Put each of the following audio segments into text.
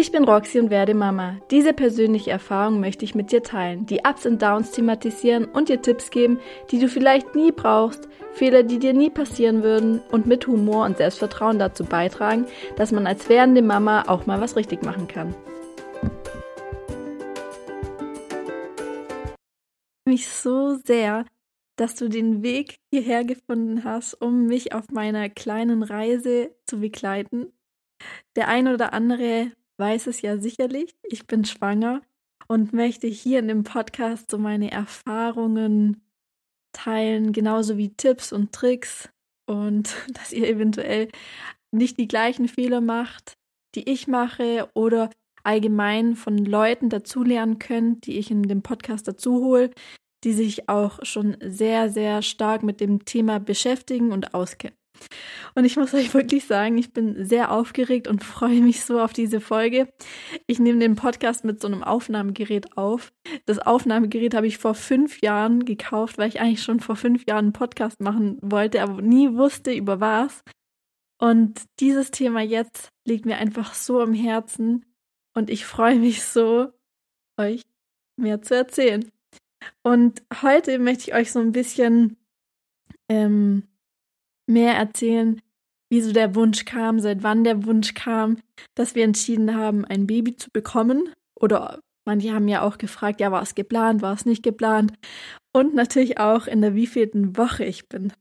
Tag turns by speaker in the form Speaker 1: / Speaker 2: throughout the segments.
Speaker 1: Ich bin Roxy und werde Mama. Diese persönliche Erfahrung möchte ich mit dir teilen, die Ups und Downs thematisieren und dir Tipps geben, die du vielleicht nie brauchst, Fehler, die dir nie passieren würden und mit Humor und Selbstvertrauen dazu beitragen, dass man als werdende Mama auch mal was richtig machen kann. Mich so sehr, dass du den Weg hierher gefunden hast, um mich auf meiner kleinen Reise zu begleiten. Der ein oder andere weiß es ja sicherlich, ich bin schwanger und möchte hier in dem Podcast so meine Erfahrungen teilen, genauso wie Tipps und Tricks und dass ihr eventuell nicht die gleichen Fehler macht, die ich mache oder allgemein von Leuten dazulernen könnt, die ich in dem Podcast dazu hole, die sich auch schon sehr, sehr stark mit dem Thema beschäftigen und auskennen. Und ich muss euch wirklich sagen, ich bin sehr aufgeregt und freue mich so auf diese Folge. Ich nehme den Podcast mit so einem Aufnahmegerät auf. Das Aufnahmegerät habe ich vor fünf Jahren gekauft, weil ich eigentlich schon vor fünf Jahren einen Podcast machen wollte, aber nie wusste, über was. Und dieses Thema jetzt liegt mir einfach so am Herzen und ich freue mich so, euch mehr zu erzählen. Und heute möchte ich euch so ein bisschen ähm, mehr erzählen, wie so der Wunsch kam, seit wann der Wunsch kam, dass wir entschieden haben, ein Baby zu bekommen. Oder manche haben ja auch gefragt, ja, war es geplant, war es nicht geplant. Und natürlich auch in der wievielten Woche ich bin.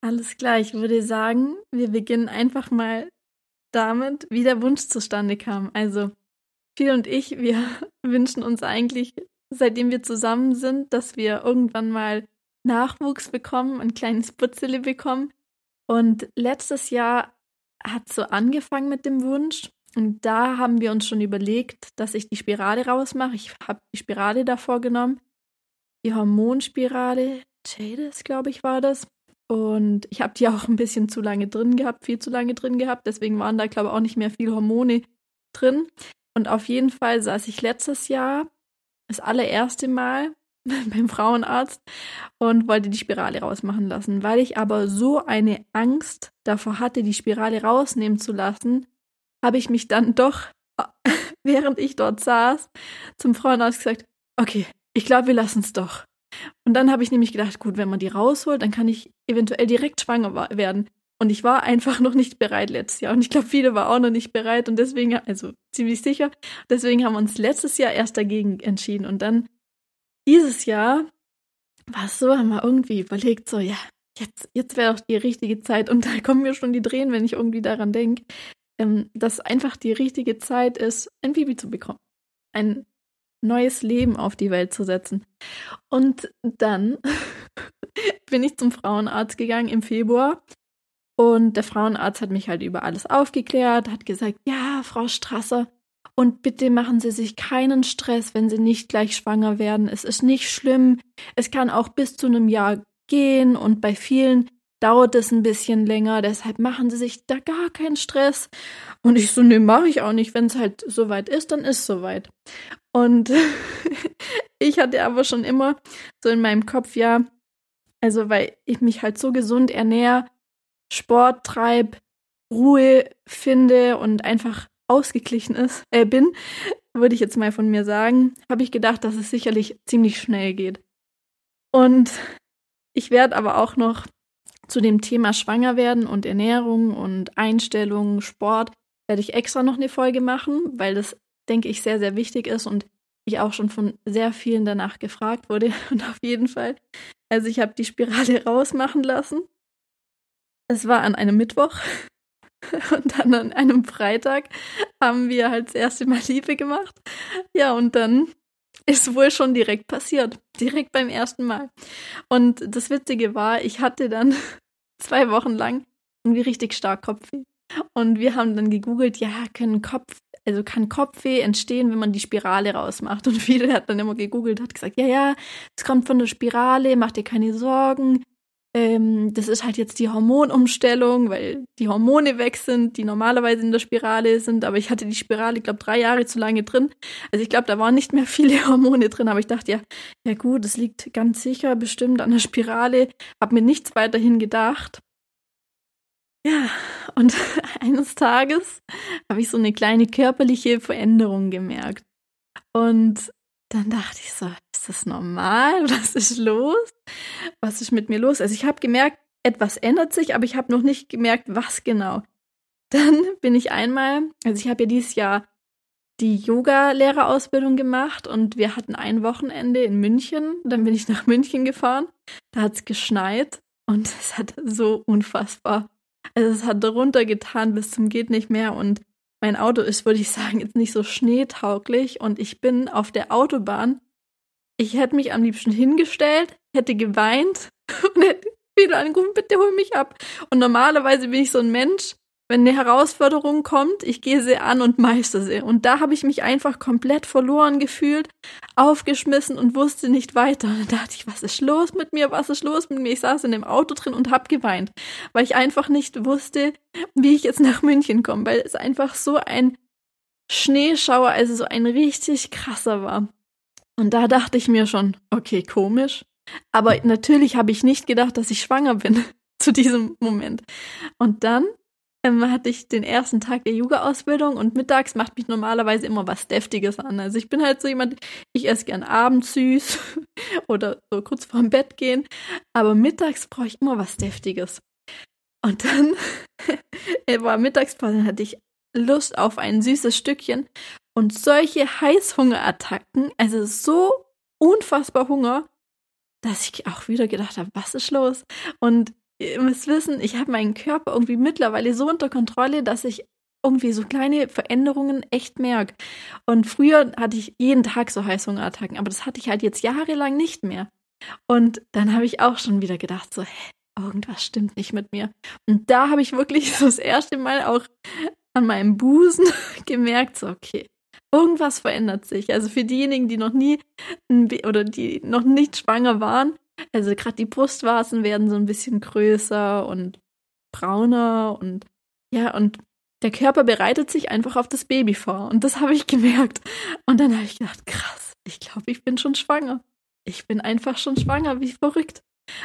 Speaker 1: Alles klar, ich würde sagen, wir beginnen einfach mal damit, wie der Wunsch zustande kam. Also, Phil und ich, wir wünschen uns eigentlich, seitdem wir zusammen sind, dass wir irgendwann mal Nachwuchs bekommen, ein kleines Putzele bekommen. Und letztes Jahr hat so angefangen mit dem Wunsch. Und da haben wir uns schon überlegt, dass ich die Spirale rausmache. Ich habe die Spirale davor genommen. Die Hormonspirale, Jadis, glaube ich, war das. Und ich habe die auch ein bisschen zu lange drin gehabt, viel zu lange drin gehabt. Deswegen waren da, glaube ich, auch nicht mehr viel Hormone drin. Und auf jeden Fall saß ich letztes Jahr das allererste Mal beim Frauenarzt und wollte die Spirale rausmachen lassen. Weil ich aber so eine Angst davor hatte, die Spirale rausnehmen zu lassen, habe ich mich dann doch, während ich dort saß, zum Frauenarzt gesagt, okay, ich glaube, wir lassen es doch. Und dann habe ich nämlich gedacht, gut, wenn man die rausholt, dann kann ich eventuell direkt schwanger werden. Und ich war einfach noch nicht bereit letztes Jahr. Und ich glaube, viele waren auch noch nicht bereit. Und deswegen, also ziemlich sicher, deswegen haben wir uns letztes Jahr erst dagegen entschieden. Und dann dieses Jahr war es so, haben wir irgendwie überlegt, so, ja, jetzt, jetzt wäre doch die richtige Zeit. Und da kommen mir schon die Tränen, wenn ich irgendwie daran denke, ähm, dass einfach die richtige Zeit ist, ein Baby zu bekommen. Ein neues Leben auf die Welt zu setzen. Und dann bin ich zum Frauenarzt gegangen im Februar. Und der Frauenarzt hat mich halt über alles aufgeklärt, hat gesagt, ja, Frau Strasser, und bitte machen Sie sich keinen Stress, wenn Sie nicht gleich schwanger werden. Es ist nicht schlimm. Es kann auch bis zu einem Jahr gehen und bei vielen dauert es ein bisschen länger. Deshalb machen Sie sich da gar keinen Stress. Und ich so, nee, mache ich auch nicht. Wenn es halt soweit ist, dann ist soweit. Und ich hatte aber schon immer so in meinem Kopf, ja, also weil ich mich halt so gesund ernähre, Sport treibe, Ruhe finde und einfach ausgeglichen ist, äh, bin, würde ich jetzt mal von mir sagen, habe ich gedacht, dass es sicherlich ziemlich schnell geht. Und ich werde aber auch noch zu dem Thema Schwanger werden und Ernährung und Einstellung, Sport, werde ich extra noch eine Folge machen, weil das, denke ich, sehr, sehr wichtig ist und ich auch schon von sehr vielen danach gefragt wurde. Und auf jeden Fall, also ich habe die Spirale rausmachen lassen. Es war an einem Mittwoch Und dann an einem Freitag haben wir halt das erste Mal Liebe gemacht. Ja, und dann ist wohl schon direkt passiert. Direkt beim ersten Mal. Und das Witzige war, ich hatte dann zwei Wochen lang irgendwie richtig stark Kopfweh. Und wir haben dann gegoogelt, ja, können Kopf, also kann Kopfweh entstehen, wenn man die Spirale rausmacht. Und viele hat dann immer gegoogelt, hat gesagt, ja, ja, es kommt von der Spirale, mach dir keine Sorgen ähm, das ist halt jetzt die Hormonumstellung, weil die Hormone weg sind, die normalerweise in der Spirale sind. Aber ich hatte die Spirale, ich glaube, drei Jahre zu lange drin. Also ich glaube, da waren nicht mehr viele Hormone drin. Aber ich dachte, ja, ja gut, das liegt ganz sicher bestimmt an der Spirale. Hab mir nichts weiterhin gedacht. Ja, und eines Tages habe ich so eine kleine körperliche Veränderung gemerkt. Und dann dachte ich so, ist das normal? Was ist los? Was ist mit mir los? Also ich habe gemerkt, etwas ändert sich, aber ich habe noch nicht gemerkt, was genau. Dann bin ich einmal, also ich habe ja dieses Jahr die Yoga-Lehrerausbildung gemacht und wir hatten ein Wochenende in München. Dann bin ich nach München gefahren. Da hat es geschneit und es hat so unfassbar, also es hat runtergetan bis zum geht nicht mehr und mein Auto ist, würde ich sagen, jetzt nicht so schneetauglich und ich bin auf der Autobahn. Ich hätte mich am liebsten hingestellt, hätte geweint und hätte wieder angerufen, bitte hol mich ab. Und normalerweise bin ich so ein Mensch, wenn eine Herausforderung kommt, ich gehe sie an und meister sie. Und da habe ich mich einfach komplett verloren gefühlt, aufgeschmissen und wusste nicht weiter. Und dann dachte ich, was ist los mit mir? Was ist los mit mir? Ich saß in dem Auto drin und habe geweint, weil ich einfach nicht wusste, wie ich jetzt nach München komme, weil es einfach so ein Schneeschauer, also so ein richtig krasser war. Und da dachte ich mir schon, okay, komisch. Aber natürlich habe ich nicht gedacht, dass ich schwanger bin zu diesem Moment. Und dann ähm, hatte ich den ersten Tag der Yoga-Ausbildung und mittags macht mich normalerweise immer was Deftiges an. Also ich bin halt so jemand, ich esse gern abends süß oder so kurz vorm Bett gehen, aber mittags brauche ich immer was Deftiges. Und dann war Mittagspause, hatte ich Lust auf ein süßes Stückchen und solche Heißhungerattacken, also so unfassbar Hunger, dass ich auch wieder gedacht habe, was ist los? Und ihr müsst wissen, ich habe meinen Körper irgendwie mittlerweile so unter Kontrolle, dass ich irgendwie so kleine Veränderungen echt merke. Und früher hatte ich jeden Tag so Heißhungerattacken, aber das hatte ich halt jetzt jahrelang nicht mehr. Und dann habe ich auch schon wieder gedacht, so, hä, irgendwas stimmt nicht mit mir. Und da habe ich wirklich so das erste Mal auch an meinem Busen gemerkt, so, okay, irgendwas verändert sich. Also für diejenigen, die noch nie oder die noch nicht schwanger waren, also gerade die Brustwarzen werden so ein bisschen größer und brauner und ja, und der Körper bereitet sich einfach auf das Baby vor. Und das habe ich gemerkt. Und dann habe ich gedacht, krass, ich glaube, ich bin schon schwanger. Ich bin einfach schon schwanger, wie verrückt.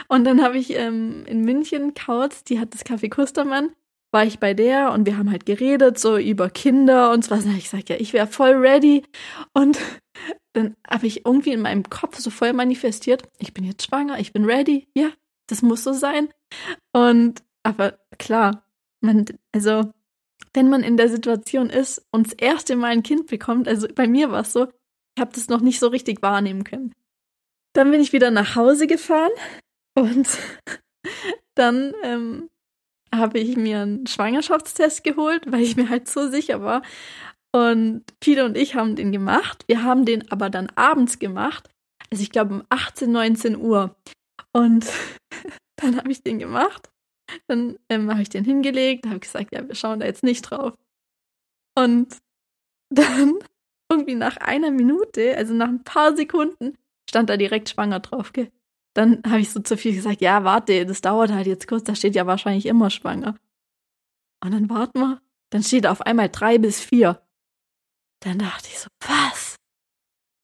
Speaker 1: Und dann habe ich ähm, in München Kautz, die hat das Café Kustermann, war ich bei der und wir haben halt geredet, so über Kinder und so ich sage, ja, ich wäre voll ready. Und dann habe ich irgendwie in meinem Kopf so voll manifestiert, ich bin jetzt schwanger, ich bin ready, ja, das muss so sein. Und aber klar, man, also wenn man in der Situation ist und das erste Mal ein Kind bekommt, also bei mir war es so, ich habe das noch nicht so richtig wahrnehmen können. Dann bin ich wieder nach Hause gefahren und dann ähm, habe ich mir einen Schwangerschaftstest geholt, weil ich mir halt so sicher war. Und Pete und ich haben den gemacht. Wir haben den aber dann abends gemacht. Also ich glaube um 18, 19 Uhr. Und dann habe ich den gemacht. Dann ähm, habe ich den hingelegt, habe gesagt, ja, wir schauen da jetzt nicht drauf. Und dann irgendwie nach einer Minute, also nach ein paar Sekunden, stand da direkt schwanger drauf. Gell? Dann habe ich so zu viel gesagt, ja, warte, das dauert halt jetzt kurz, da steht ja wahrscheinlich immer schwanger. Und dann warten wir, dann steht auf einmal drei bis vier. Dann dachte ich so, was?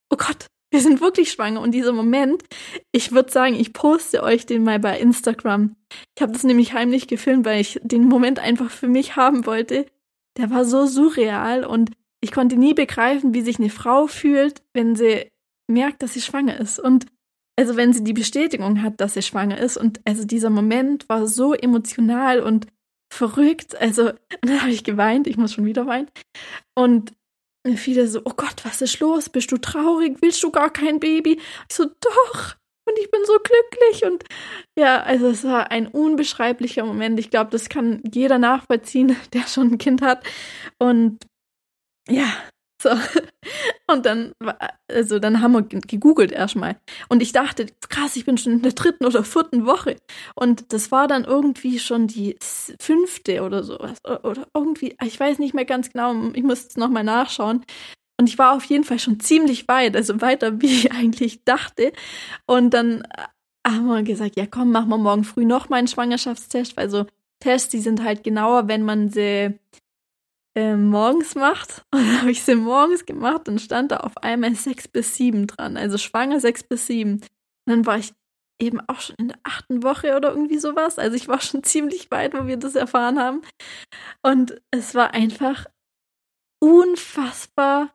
Speaker 1: Oh Gott, wir sind wirklich schwanger. Und dieser Moment, ich würde sagen, ich poste euch den mal bei Instagram. Ich habe das nämlich heimlich gefilmt, weil ich den Moment einfach für mich haben wollte. Der war so surreal und ich konnte nie begreifen, wie sich eine Frau fühlt, wenn sie merkt, dass sie schwanger ist. Und also wenn sie die Bestätigung hat, dass sie schwanger ist. Und also dieser Moment war so emotional und verrückt. Also, dann habe ich geweint, ich muss schon wieder weinen. Und viele so, oh Gott, was ist los? Bist du traurig? Willst du gar kein Baby? Ich so, doch. Und ich bin so glücklich. Und ja, also es war ein unbeschreiblicher Moment. Ich glaube, das kann jeder nachvollziehen, der schon ein Kind hat. Und ja, so. Und dann, also dann haben wir gegoogelt erstmal. Und ich dachte, krass, ich bin schon in der dritten oder vierten Woche. Und das war dann irgendwie schon die fünfte oder sowas. Oder irgendwie, ich weiß nicht mehr ganz genau, ich muss es nochmal nachschauen. Und ich war auf jeden Fall schon ziemlich weit, also weiter, wie ich eigentlich dachte. Und dann äh, haben wir gesagt, ja komm, machen wir morgen früh noch mal einen Schwangerschaftstest, weil so Tests, die sind halt genauer, wenn man sie äh, morgens macht. Und dann habe ich sie morgens gemacht und stand da auf einmal sechs bis sieben dran. Also schwanger sechs bis sieben. Und dann war ich eben auch schon in der achten Woche oder irgendwie sowas. Also ich war schon ziemlich weit, wo wir das erfahren haben. Und es war einfach unfassbar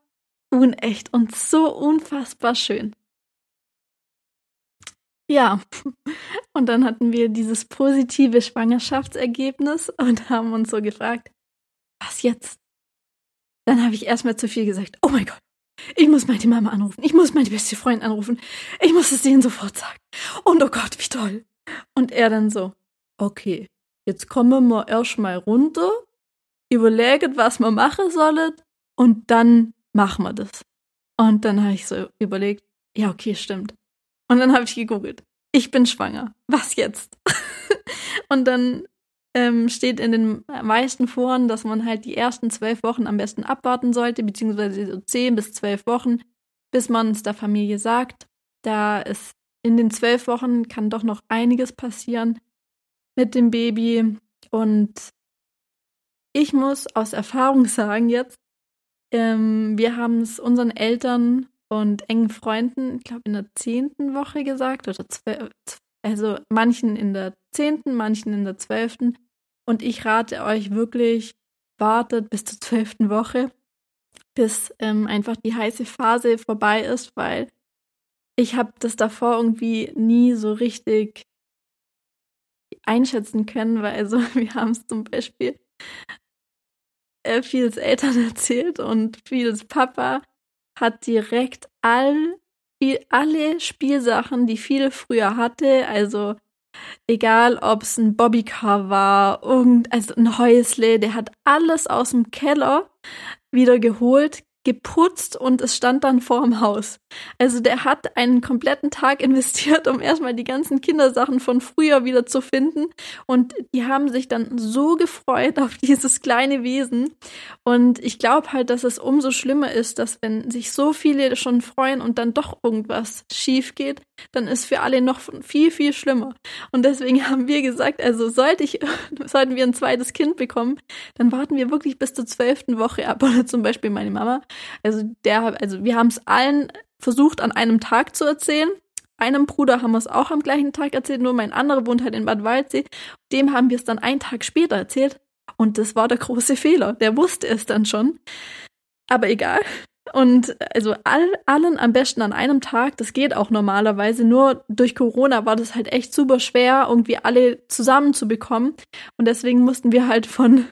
Speaker 1: unecht und so unfassbar schön. Ja, und dann hatten wir dieses positive Schwangerschaftsergebnis und haben uns so gefragt, was jetzt? Dann habe ich erstmal zu viel gesagt, oh mein Gott, ich muss meine Mama anrufen, ich muss meine beste Freundin anrufen, ich muss es denen sofort sagen. Und oh Gott, wie toll. Und er dann so, okay, jetzt kommen wir erstmal runter, überlegen, was wir machen sollen und dann machen wir das. Und dann habe ich so überlegt, ja, okay, stimmt. Und dann habe ich gegoogelt. Ich bin schwanger. Was jetzt? und dann ähm, steht in den meisten Foren, dass man halt die ersten zwölf Wochen am besten abwarten sollte, beziehungsweise so zehn bis zwölf Wochen, bis man es der Familie sagt. Da ist in den zwölf Wochen kann doch noch einiges passieren mit dem Baby. Und ich muss aus Erfahrung sagen jetzt, ähm, wir haben es unseren Eltern und engen Freunden, ich glaube, in der zehnten Woche gesagt oder zwölf, also manchen in der zehnten, manchen in der zwölften. Und ich rate euch wirklich, wartet bis zur zwölften Woche, bis ähm, einfach die heiße Phase vorbei ist, weil ich habe das davor irgendwie nie so richtig einschätzen können, weil also wir haben es zum Beispiel äh, vieles Eltern erzählt und vieles Papa hat direkt all, alle Spielsachen, die viele früher hatte, also egal ob es ein Bobbycar war, irgend, also ein Häusle, der hat alles aus dem Keller wieder geholt, geputzt und es stand dann vorm Haus. Also der hat einen kompletten Tag investiert, um erstmal die ganzen Kindersachen von früher wieder zu finden. Und die haben sich dann so gefreut auf dieses kleine Wesen. Und ich glaube halt, dass es umso schlimmer ist, dass wenn sich so viele schon freuen und dann doch irgendwas schief geht, dann ist für alle noch viel, viel schlimmer. Und deswegen haben wir gesagt, also sollte ich, sollten wir ein zweites Kind bekommen, dann warten wir wirklich bis zur zwölften Woche ab. Oder zum Beispiel meine Mama. Also der, also wir haben es allen versucht, an einem Tag zu erzählen. Einem Bruder haben wir es auch am gleichen Tag erzählt, nur mein anderer wohnt halt in Bad Waldsee. Dem haben wir es dann einen Tag später erzählt. Und das war der große Fehler. Der wusste es dann schon. Aber egal. Und also all, allen am besten an einem Tag, das geht auch normalerweise. Nur durch Corona war das halt echt super schwer, irgendwie alle zusammenzubekommen. Und deswegen mussten wir halt von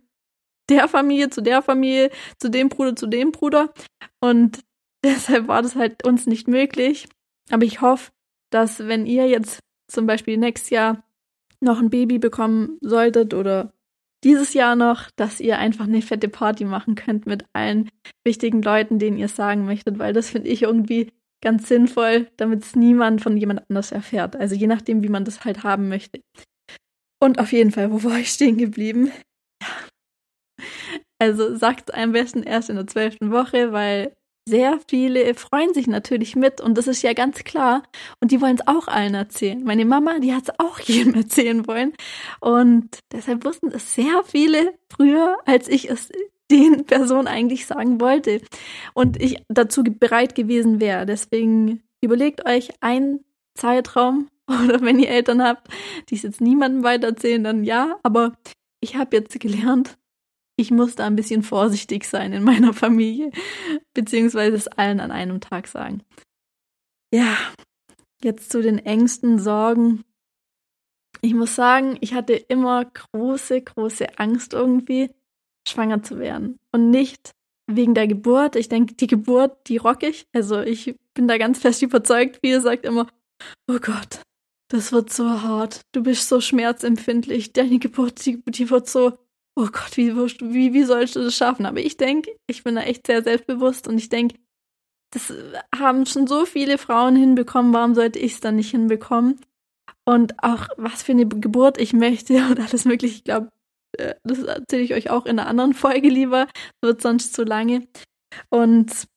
Speaker 1: der Familie zu der Familie, zu dem Bruder zu dem Bruder. Und deshalb war das halt uns nicht möglich. Aber ich hoffe, dass wenn ihr jetzt zum Beispiel nächstes Jahr noch ein Baby bekommen solltet oder dieses Jahr noch, dass ihr einfach eine fette Party machen könnt mit allen wichtigen Leuten, denen ihr sagen möchtet, weil das finde ich irgendwie ganz sinnvoll, damit es niemand von jemand anders erfährt. Also je nachdem, wie man das halt haben möchte. Und auf jeden Fall, wo war ich stehen geblieben? Also sagt am besten erst in der zwölften Woche, weil sehr viele freuen sich natürlich mit und das ist ja ganz klar. Und die wollen es auch allen erzählen. Meine Mama, die hat es auch jedem erzählen wollen. Und deshalb wussten es sehr viele früher, als ich es den Personen eigentlich sagen wollte. Und ich dazu bereit gewesen wäre. Deswegen überlegt euch einen Zeitraum oder wenn ihr Eltern habt, die es jetzt niemandem weitererzählen, dann ja. Aber ich habe jetzt gelernt, ich muss da ein bisschen vorsichtig sein in meiner Familie, beziehungsweise es allen an einem Tag sagen. Ja, jetzt zu den Ängsten, Sorgen. Ich muss sagen, ich hatte immer große, große Angst irgendwie, schwanger zu werden. Und nicht wegen der Geburt. Ich denke, die Geburt, die rock ich. Also ich bin da ganz fest überzeugt. Viele sagt immer, oh Gott, das wird so hart. Du bist so schmerzempfindlich. Deine Geburt, die, die wird so oh Gott, wie, wie, wie sollst du das schaffen? Aber ich denke, ich bin da echt sehr selbstbewusst und ich denke, das haben schon so viele Frauen hinbekommen, warum sollte ich es dann nicht hinbekommen? Und auch was für eine Geburt ich möchte und alles mögliche. Ich glaube, äh, das erzähle ich euch auch in einer anderen Folge lieber. Wird sonst zu lange. Und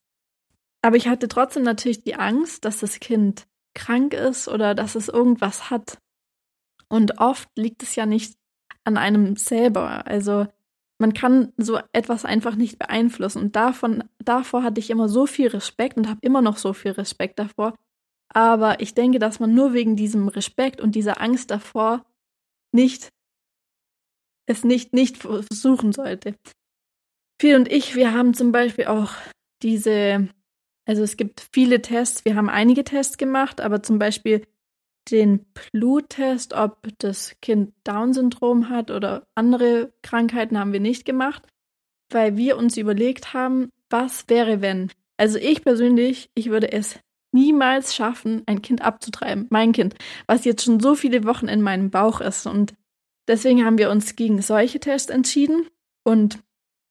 Speaker 1: aber ich hatte trotzdem natürlich die Angst, dass das Kind krank ist oder dass es irgendwas hat. Und oft liegt es ja nicht an einem selber. Also man kann so etwas einfach nicht beeinflussen. Und davon, davor hatte ich immer so viel Respekt und habe immer noch so viel Respekt davor. Aber ich denke, dass man nur wegen diesem Respekt und dieser Angst davor nicht es nicht, nicht versuchen sollte. Phil und ich, wir haben zum Beispiel auch diese, also es gibt viele Tests, wir haben einige Tests gemacht, aber zum Beispiel den Bluttest, ob das Kind Down-Syndrom hat oder andere Krankheiten, haben wir nicht gemacht, weil wir uns überlegt haben, was wäre, wenn. Also ich persönlich, ich würde es niemals schaffen, ein Kind abzutreiben, mein Kind, was jetzt schon so viele Wochen in meinem Bauch ist. Und deswegen haben wir uns gegen solche Tests entschieden. Und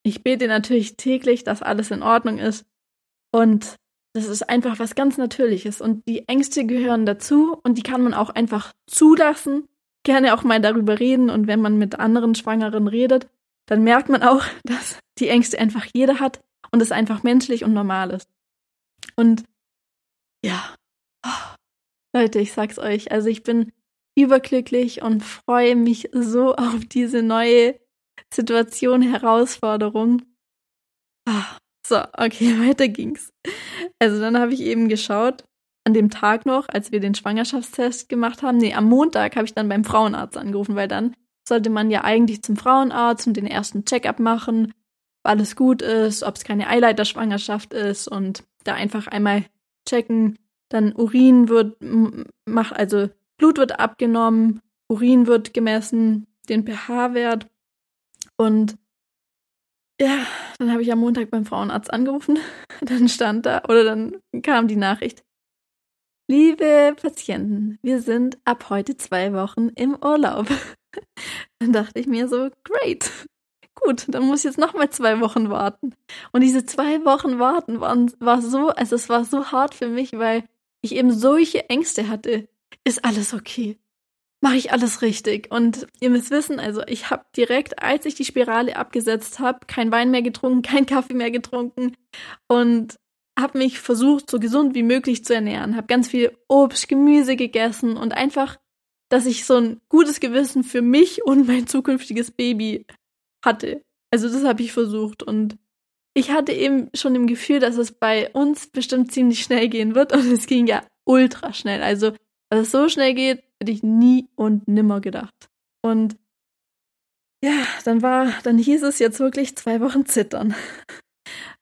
Speaker 1: ich bete natürlich täglich, dass alles in Ordnung ist. Und das ist einfach was ganz Natürliches. Und die Ängste gehören dazu und die kann man auch einfach zulassen. Gerne auch mal darüber reden. Und wenn man mit anderen Schwangeren redet, dann merkt man auch, dass die Ängste einfach jeder hat und es einfach menschlich und normal ist. Und ja, oh, Leute, ich sag's euch, also ich bin überglücklich und freue mich so auf diese neue Situation, Herausforderung. Ah, so, okay, weiter ging's. Also dann habe ich eben geschaut, an dem Tag noch, als wir den Schwangerschaftstest gemacht haben, nee, am Montag habe ich dann beim Frauenarzt angerufen, weil dann sollte man ja eigentlich zum Frauenarzt und den ersten Check-up machen, ob alles gut ist, ob es keine Eileiterschwangerschaft ist und da einfach einmal checken. Dann Urin wird macht, also Blut wird abgenommen, Urin wird gemessen, den pH-Wert und ja, dann habe ich am Montag beim Frauenarzt angerufen. Dann stand da oder dann kam die Nachricht. Liebe Patienten, wir sind ab heute zwei Wochen im Urlaub. Dann dachte ich mir so, great. Gut, dann muss ich jetzt noch mal zwei Wochen warten. Und diese zwei Wochen warten waren, war so, also es war so hart für mich, weil ich eben solche Ängste hatte. Ist alles okay? Mache ich alles richtig. Und ihr müsst wissen, also ich habe direkt, als ich die Spirale abgesetzt habe, kein Wein mehr getrunken, kein Kaffee mehr getrunken und habe mich versucht, so gesund wie möglich zu ernähren. Habe ganz viel Obst, Gemüse gegessen und einfach, dass ich so ein gutes Gewissen für mich und mein zukünftiges Baby hatte. Also das habe ich versucht und ich hatte eben schon im Gefühl, dass es bei uns bestimmt ziemlich schnell gehen wird und es ging ja ultra schnell. Also, dass es so schnell geht, Hätte ich nie und nimmer gedacht. Und ja, dann war, dann hieß es jetzt wirklich zwei Wochen zittern.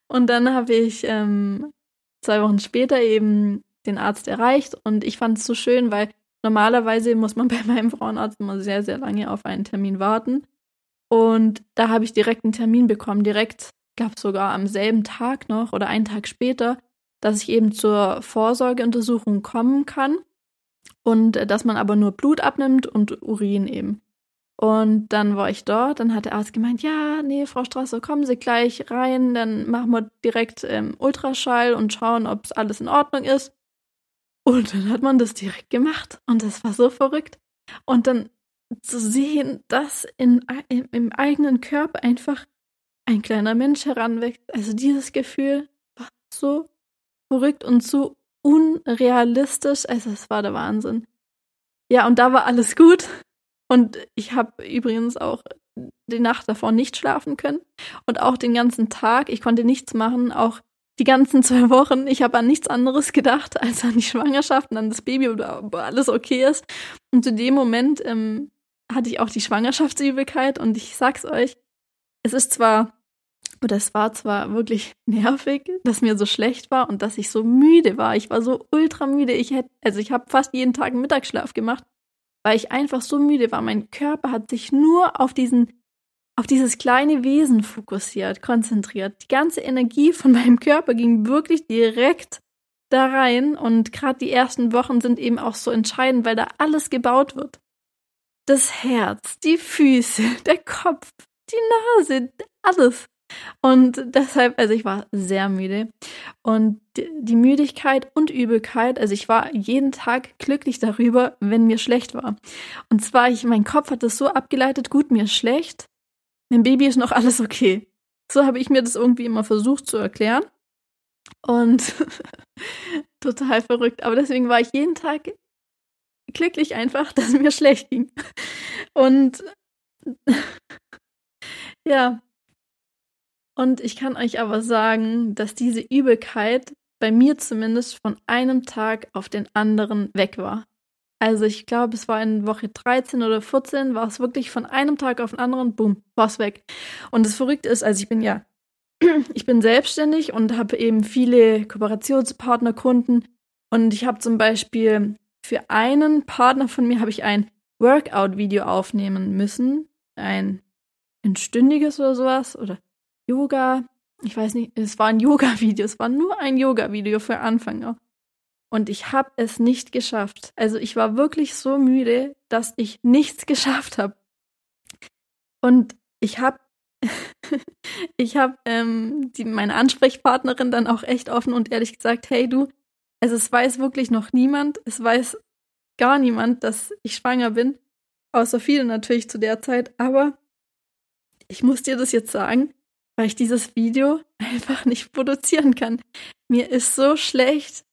Speaker 1: Und dann habe ich ähm, zwei Wochen später eben den Arzt erreicht und ich fand es so schön, weil normalerweise muss man bei meinem Frauenarzt immer sehr, sehr lange auf einen Termin warten. Und da habe ich direkt einen Termin bekommen, direkt, glaube sogar am selben Tag noch oder einen Tag später, dass ich eben zur Vorsorgeuntersuchung kommen kann und äh, dass man aber nur Blut abnimmt und Urin eben. Und dann war ich dort, dann hat der Arzt gemeint, ja, nee, Frau Strasser, kommen Sie gleich rein, dann machen wir direkt ähm, Ultraschall und schauen, ob es alles in Ordnung ist. Und dann hat man das direkt gemacht und das war so verrückt. Und dann zu sehen, dass in, im, im eigenen Körper einfach ein kleiner Mensch heranwächst, also dieses Gefühl war so verrückt und so unrealistisch. Also es war der Wahnsinn. Ja, und da war alles gut. Und ich habe übrigens auch die Nacht davor nicht schlafen können. Und auch den ganzen Tag. Ich konnte nichts machen. Auch die ganzen zwei Wochen. Ich habe an nichts anderes gedacht als an die Schwangerschaft und an das Baby, ob alles okay ist. Und zu dem Moment ähm, hatte ich auch die Schwangerschaftsübelkeit. Und ich sag's euch, es ist zwar und es war zwar wirklich nervig, dass mir so schlecht war und dass ich so müde war. Ich war so ultra müde. Ich hätte, also ich habe fast jeden Tag einen Mittagsschlaf gemacht, weil ich einfach so müde war. Mein Körper hat sich nur auf diesen, auf dieses kleine Wesen fokussiert, konzentriert. Die ganze Energie von meinem Körper ging wirklich direkt da rein und gerade die ersten Wochen sind eben auch so entscheidend, weil da alles gebaut wird. Das Herz, die Füße, der Kopf, die Nase, alles. Und deshalb, also ich war sehr müde. Und die Müdigkeit und Übelkeit, also ich war jeden Tag glücklich darüber, wenn mir schlecht war. Und zwar, ich, mein Kopf hat das so abgeleitet, gut, mir ist schlecht. Mein Baby ist noch alles okay. So habe ich mir das irgendwie immer versucht zu erklären. Und total verrückt. Aber deswegen war ich jeden Tag glücklich einfach, dass mir schlecht ging. Und ja, und ich kann euch aber sagen, dass diese Übelkeit bei mir zumindest von einem Tag auf den anderen weg war. Also ich glaube, es war in Woche 13 oder 14, war es wirklich von einem Tag auf den anderen, boom, war es weg. Und das Verrückte ist, also ich bin ja, ich bin selbstständig und habe eben viele Kooperationspartner, Kunden. Und ich habe zum Beispiel für einen Partner von mir habe ich ein Workout-Video aufnehmen müssen. Ein, ein stündiges oder sowas. Oder Yoga. Ich weiß nicht, es war ein Yoga-Video. Es war nur ein Yoga-Video für Anfänger. Und ich habe es nicht geschafft. Also ich war wirklich so müde, dass ich nichts geschafft habe. Und ich habe ich habe ähm, meine Ansprechpartnerin dann auch echt offen und ehrlich gesagt, hey du, also es weiß wirklich noch niemand, es weiß gar niemand, dass ich schwanger bin, außer viele natürlich zu der Zeit, aber ich muss dir das jetzt sagen, weil ich dieses Video einfach nicht produzieren kann. Mir ist so schlecht,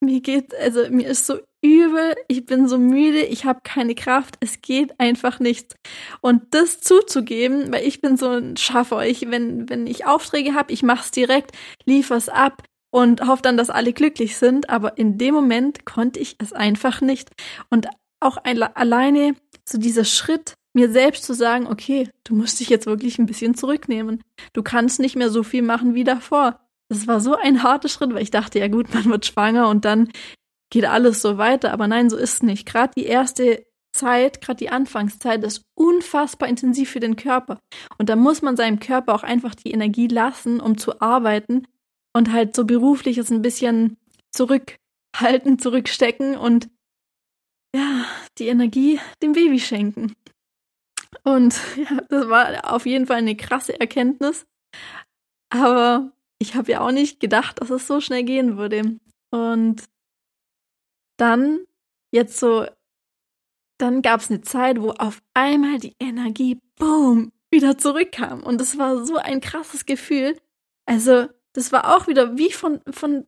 Speaker 1: mir geht, also mir ist so übel, ich bin so müde, ich habe keine Kraft, es geht einfach nicht. Und das zuzugeben, weil ich bin so ein Schaffer, ich, wenn, wenn ich Aufträge habe, ich mach's direkt, liefer's ab und hoffe dann, dass alle glücklich sind, aber in dem Moment konnte ich es einfach nicht. Und auch ein, alleine so dieser Schritt, mir selbst zu sagen, okay, du musst dich jetzt wirklich ein bisschen zurücknehmen. Du kannst nicht mehr so viel machen wie davor. Das war so ein harter Schritt, weil ich dachte, ja gut, man wird schwanger und dann geht alles so weiter. Aber nein, so ist es nicht. Gerade die erste Zeit, gerade die Anfangszeit ist unfassbar intensiv für den Körper. Und da muss man seinem Körper auch einfach die Energie lassen, um zu arbeiten und halt so beruflich es ein bisschen zurückhalten, zurückstecken und ja, die Energie dem Baby schenken. Und ja, das war auf jeden Fall eine krasse Erkenntnis. Aber ich habe ja auch nicht gedacht, dass es so schnell gehen würde. Und dann, jetzt so, dann gab es eine Zeit, wo auf einmal die Energie, boom, wieder zurückkam. Und das war so ein krasses Gefühl. Also, das war auch wieder wie von, von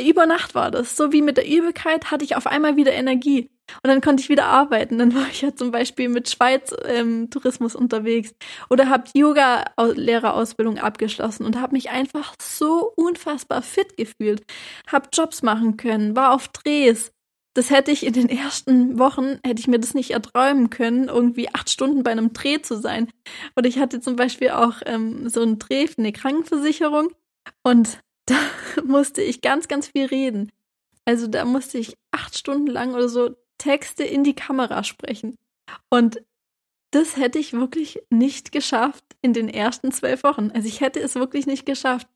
Speaker 1: über Nacht war das. So wie mit der Übelkeit hatte ich auf einmal wieder Energie. Und dann konnte ich wieder arbeiten. Dann war ich ja zum Beispiel mit Schweiz ähm, Tourismus unterwegs oder habe Yoga-Lehrerausbildung abgeschlossen und habe mich einfach so unfassbar fit gefühlt. Habe Jobs machen können, war auf Drehs. Das hätte ich in den ersten Wochen, hätte ich mir das nicht erträumen können, irgendwie acht Stunden bei einem Dreh zu sein. Und ich hatte zum Beispiel auch ähm, so einen Dreh für eine Krankenversicherung und da musste ich ganz, ganz viel reden. Also da musste ich acht Stunden lang oder so Texte in die Kamera sprechen. Und das hätte ich wirklich nicht geschafft in den ersten zwölf Wochen. Also ich hätte es wirklich nicht geschafft.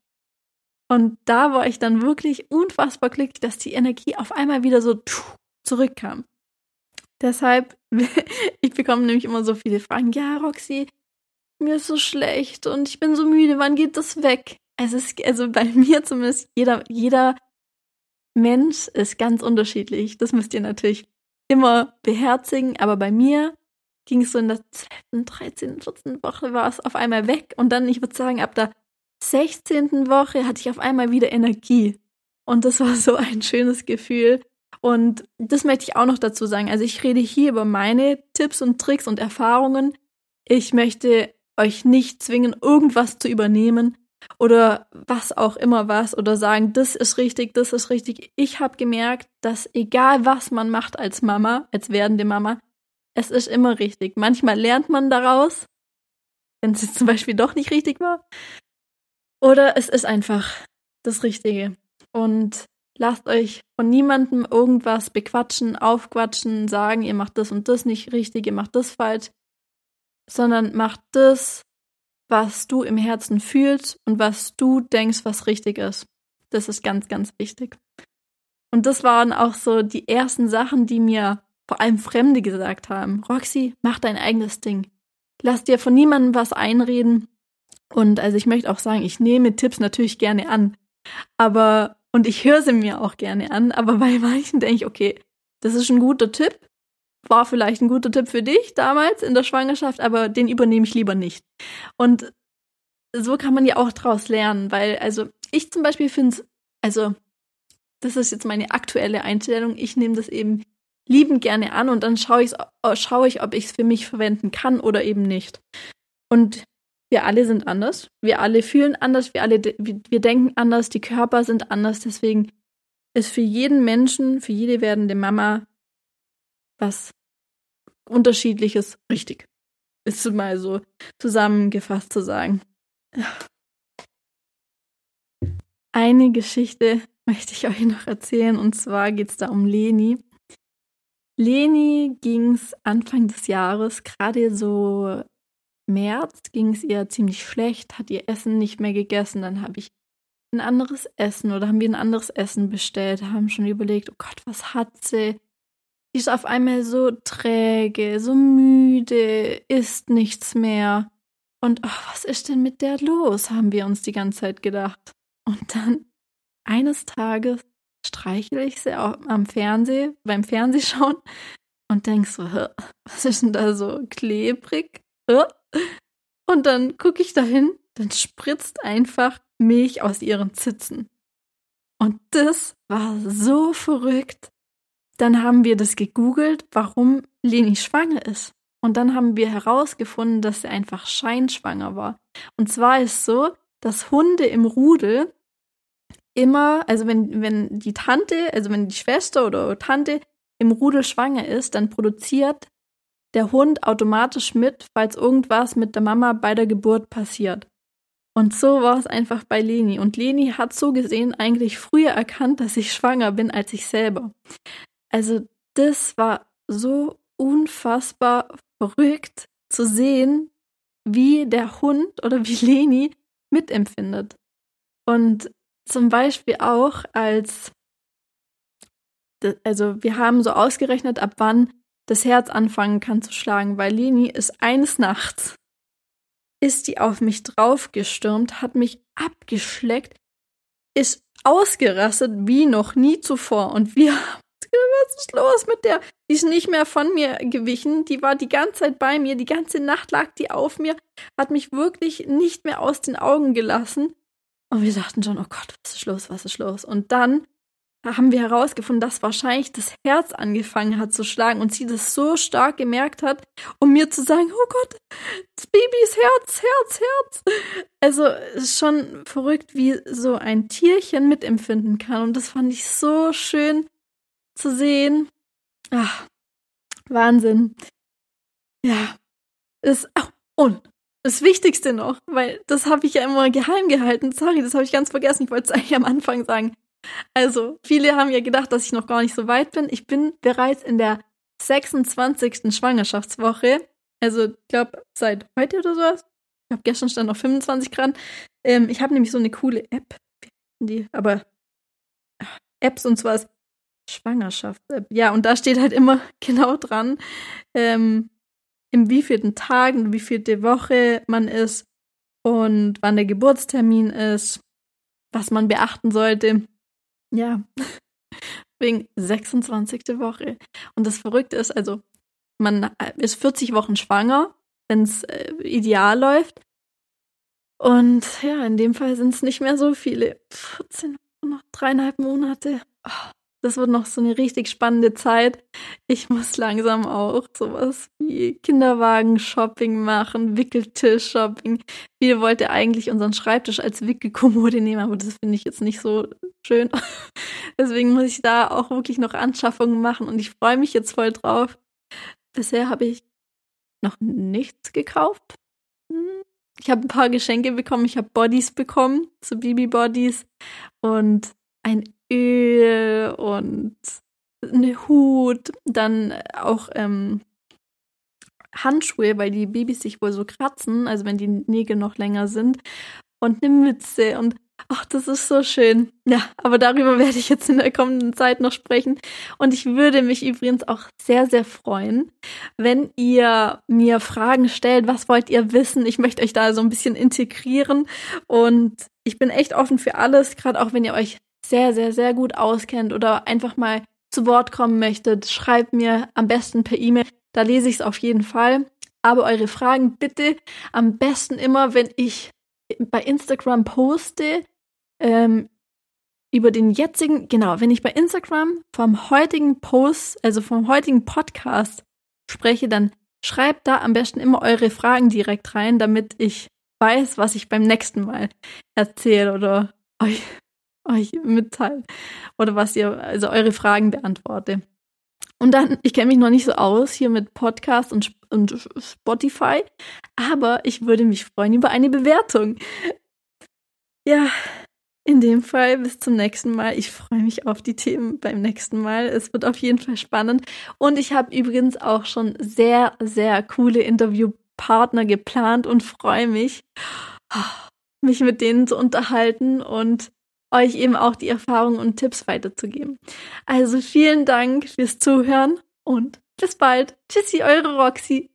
Speaker 1: Und da war ich dann wirklich unfassbar glücklich, dass die Energie auf einmal wieder so zurückkam. Deshalb, ich bekomme nämlich immer so viele Fragen. Ja, Roxy, mir ist so schlecht und ich bin so müde. Wann geht das weg? Es also bei mir zumindest, jeder, jeder Mensch ist ganz unterschiedlich. Das müsst ihr natürlich immer beherzigen, aber bei mir ging es so in der 12., 13., 14. Woche war es auf einmal weg und dann, ich würde sagen, ab der 16. Woche hatte ich auf einmal wieder Energie. Und das war so ein schönes Gefühl. Und das möchte ich auch noch dazu sagen. Also ich rede hier über meine Tipps und Tricks und Erfahrungen. Ich möchte euch nicht zwingen, irgendwas zu übernehmen oder was auch immer was oder sagen, das ist richtig, das ist richtig. Ich habe gemerkt, dass egal was man macht als Mama, als werdende Mama, es ist immer richtig. Manchmal lernt man daraus, wenn es zum Beispiel doch nicht richtig war. Oder es ist einfach das Richtige. Und lasst euch von niemandem irgendwas bequatschen, aufquatschen, sagen, ihr macht das und das nicht richtig, ihr macht das falsch, sondern macht das, was du im Herzen fühlst und was du denkst, was richtig ist. Das ist ganz, ganz wichtig. Und das waren auch so die ersten Sachen, die mir vor allem Fremde gesagt haben. Roxy, mach dein eigenes Ding. Lass dir von niemandem was einreden. Und also ich möchte auch sagen, ich nehme Tipps natürlich gerne an. Aber, und ich höre sie mir auch gerne an, aber bei manchen denke ich, okay, das ist ein guter Tipp, war vielleicht ein guter Tipp für dich damals in der Schwangerschaft, aber den übernehme ich lieber nicht. Und so kann man ja auch draus lernen, weil, also ich zum Beispiel finde es, also das ist jetzt meine aktuelle Einstellung, ich nehme das eben liebend gerne an und dann schaue, ich's, schaue ich, ob ich es für mich verwenden kann oder eben nicht. Und wir alle sind anders. Wir alle fühlen anders, wir alle, wir denken anders, die Körper sind anders. Deswegen ist für jeden Menschen, für jede werdende Mama was Unterschiedliches richtig. Ist mal so zusammengefasst zu sagen. Eine Geschichte möchte ich euch noch erzählen und zwar geht es da um Leni. Leni ging es Anfang des Jahres, gerade so März, ging es ihr ziemlich schlecht, hat ihr Essen nicht mehr gegessen. Dann habe ich ein anderes Essen oder haben wir ein anderes Essen bestellt, haben schon überlegt, oh Gott, was hat sie? Die ist auf einmal so träge, so müde, isst nichts mehr. Und oh, was ist denn mit der los, haben wir uns die ganze Zeit gedacht. Und dann eines Tages streichle ich sie auch am Fernseh, beim Fernsehschauen und denk so, was ist denn da so klebrig? Und dann gucke ich dahin, dann spritzt einfach Milch aus ihren Zitzen. Und das war so verrückt. Dann haben wir das gegoogelt, warum Leni schwanger ist. Und dann haben wir herausgefunden, dass sie einfach scheinschwanger war. Und zwar ist so, dass Hunde im Rudel immer, also wenn, wenn die Tante, also wenn die Schwester oder Tante im Rudel schwanger ist, dann produziert der Hund automatisch mit, falls irgendwas mit der Mama bei der Geburt passiert. Und so war es einfach bei Leni. Und Leni hat so gesehen eigentlich früher erkannt, dass ich schwanger bin, als ich selber. Also das war so unfassbar verrückt zu sehen, wie der Hund oder wie Leni mitempfindet. Und zum Beispiel auch als, also wir haben so ausgerechnet, ab wann das Herz anfangen kann zu schlagen, weil Leni ist eines Nachts, ist die auf mich draufgestürmt, hat mich abgeschleckt, ist ausgerastet wie noch nie zuvor und wir was ist los mit der? Die ist nicht mehr von mir gewichen. Die war die ganze Zeit bei mir. Die ganze Nacht lag die auf mir. Hat mich wirklich nicht mehr aus den Augen gelassen. Und wir dachten schon, oh Gott, was ist los, was ist los? Und dann haben wir herausgefunden, dass wahrscheinlich das Herz angefangen hat zu schlagen und sie das so stark gemerkt hat, um mir zu sagen, oh Gott, das Babys Herz, Herz, Herz. Also ist schon verrückt, wie so ein Tierchen mitempfinden kann. Und das fand ich so schön zu sehen. Ach, Wahnsinn. Ja, ist, oh, und das Wichtigste noch, weil das habe ich ja immer geheim gehalten. Sorry, das habe ich ganz vergessen. Ich wollte es eigentlich am Anfang sagen. Also, viele haben ja gedacht, dass ich noch gar nicht so weit bin. Ich bin bereits in der 26. Schwangerschaftswoche. Also, ich glaube, seit heute oder sowas. Ich habe gestern stand noch 25 Grad. Ähm, ich habe nämlich so eine coole App. Die, aber Apps und ist Schwangerschaft-App. Ja, und da steht halt immer genau dran, ähm, im wievielten Tag, in wievielte Woche man ist und wann der Geburtstermin ist, was man beachten sollte. Ja, wegen 26. Woche. Und das Verrückte ist, also, man ist 40 Wochen schwanger, wenn es äh, ideal läuft. Und ja, in dem Fall sind es nicht mehr so viele. 14, noch dreieinhalb Monate. Oh, das wird noch so eine richtig spannende Zeit. Ich muss langsam auch sowas wie Kinderwagen-Shopping machen, Wickeltisch-Shopping. Wir wollten eigentlich unseren Schreibtisch als Wickelkommode nehmen, aber das finde ich jetzt nicht so schön. Deswegen muss ich da auch wirklich noch Anschaffungen machen und ich freue mich jetzt voll drauf. Bisher habe ich noch nichts gekauft. Hm, ich habe ein paar Geschenke bekommen. Ich habe Bodies bekommen, so Baby-Bodies und ein Öl und eine Hut, dann auch ähm, Handschuhe, weil die Babys sich wohl so kratzen, also wenn die Nägel noch länger sind, und eine Mütze und ach, das ist so schön. Ja, aber darüber werde ich jetzt in der kommenden Zeit noch sprechen. Und ich würde mich übrigens auch sehr, sehr freuen, wenn ihr mir Fragen stellt, was wollt ihr wissen? Ich möchte euch da so ein bisschen integrieren und ich bin echt offen für alles, gerade auch wenn ihr euch sehr, sehr, sehr gut auskennt oder einfach mal zu Wort kommen möchtet, schreibt mir am besten per E-Mail. Da lese ich es auf jeden Fall. Aber eure Fragen bitte am besten immer, wenn ich bei Instagram poste, ähm, über den jetzigen, genau, wenn ich bei Instagram vom heutigen Post, also vom heutigen Podcast spreche, dann schreibt da am besten immer eure Fragen direkt rein, damit ich weiß, was ich beim nächsten Mal erzähle oder euch, euch mitteile oder was ihr, also eure Fragen beantworte. Und dann, ich kenne mich noch nicht so aus hier mit Podcast und, und Spotify, aber ich würde mich freuen über eine Bewertung. Ja, in dem Fall bis zum nächsten Mal. Ich freue mich auf die Themen beim nächsten Mal. Es wird auf jeden Fall spannend. Und ich habe übrigens auch schon sehr, sehr coole Interviewpartner geplant und freue mich, mich mit denen zu unterhalten und euch eben auch die Erfahrungen und Tipps weiterzugeben. Also vielen Dank fürs Zuhören und bis bald. Tschüssi, eure Roxy.